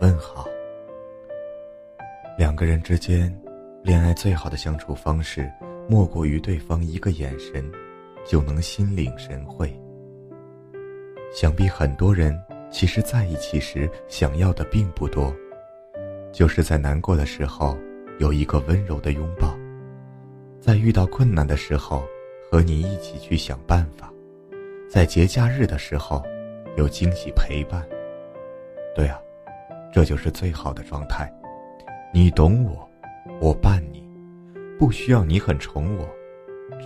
问好。两个人之间，恋爱最好的相处方式，莫过于对方一个眼神，就能心领神会。想必很多人其实在一起时想要的并不多，就是在难过的时候有一个温柔的拥抱，在遇到困难的时候和你一起去想办法，在节假日的时候有惊喜陪伴。对啊，这就是最好的状态。你懂我，我伴你，不需要你很宠我，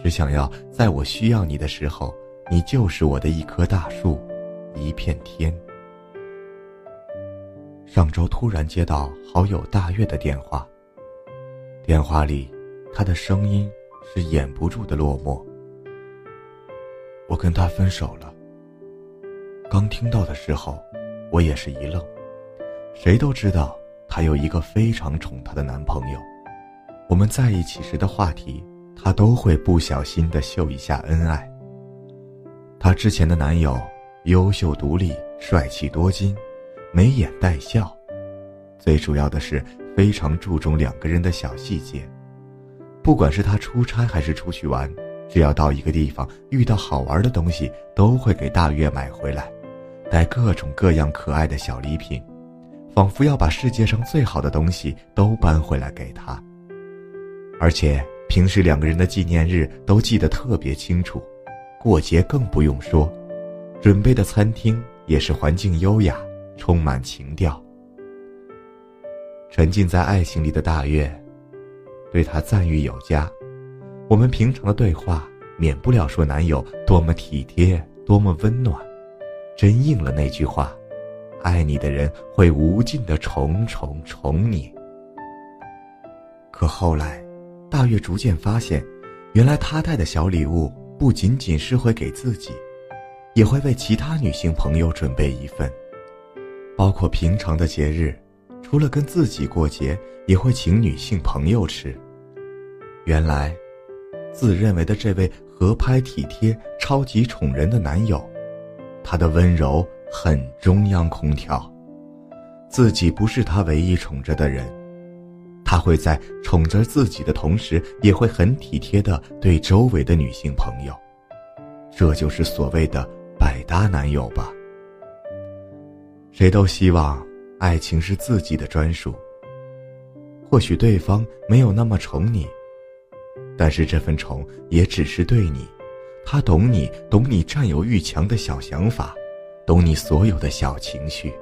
只想要在我需要你的时候，你就是我的一棵大树，一片天。上周突然接到好友大月的电话，电话里，他的声音是掩不住的落寞。我跟他分手了。刚听到的时候。我也是一愣，谁都知道她有一个非常宠她的男朋友，我们在一起时的话题，她都会不小心的秀一下恩爱。她之前的男友优秀独立、帅气多金、眉眼带笑，最主要的是非常注重两个人的小细节，不管是他出差还是出去玩，只要到一个地方遇到好玩的东西，都会给大月买回来。带各种各样可爱的小礼品，仿佛要把世界上最好的东西都搬回来给他。而且平时两个人的纪念日都记得特别清楚，过节更不用说，准备的餐厅也是环境优雅，充满情调。沉浸在爱情里的大月，对他赞誉有加。我们平常的对话免不了说男友多么体贴，多么温暖。真应了那句话：“爱你的人会无尽的宠宠宠你。”可后来，大月逐渐发现，原来他带的小礼物不仅仅是会给自己，也会为其他女性朋友准备一份，包括平常的节日，除了跟自己过节，也会请女性朋友吃。原来，自认为的这位合拍体贴、超级宠人的男友。他的温柔很中央空调，自己不是他唯一宠着的人，他会在宠着自己的同时，也会很体贴的对周围的女性朋友，这就是所谓的百搭男友吧。谁都希望爱情是自己的专属，或许对方没有那么宠你，但是这份宠也只是对你。他懂你，懂你占有欲强的小想法，懂你所有的小情绪。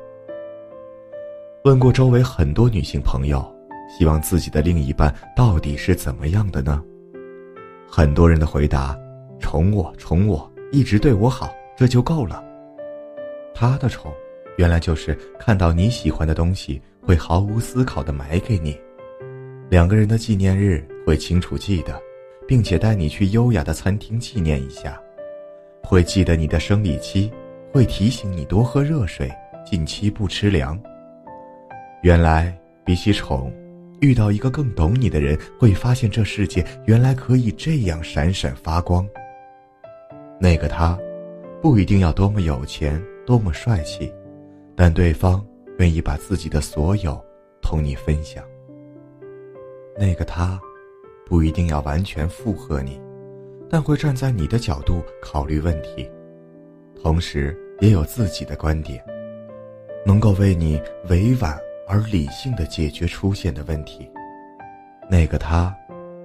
问过周围很多女性朋友，希望自己的另一半到底是怎么样的呢？很多人的回答：宠我，宠我，一直对我好，这就够了。他的宠，原来就是看到你喜欢的东西，会毫无思考的买给你；两个人的纪念日，会清楚记得。并且带你去优雅的餐厅纪念一下，会记得你的生理期，会提醒你多喝热水，近期不吃凉。原来比起宠，遇到一个更懂你的人，会发现这世界原来可以这样闪闪发光。那个他，不一定要多么有钱，多么帅气，但对方愿意把自己的所有同你分享。那个他。不一定要完全附和你，但会站在你的角度考虑问题，同时也有自己的观点，能够为你委婉而理性的解决出现的问题。那个他，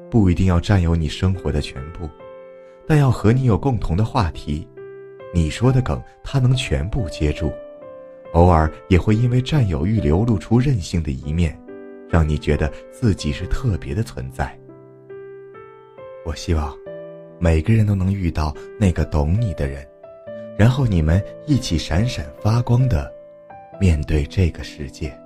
不一定要占有你生活的全部，但要和你有共同的话题，你说的梗他能全部接住，偶尔也会因为占有欲流露出任性的一面，让你觉得自己是特别的存在。我希望，每个人都能遇到那个懂你的人，然后你们一起闪闪发光的面对这个世界。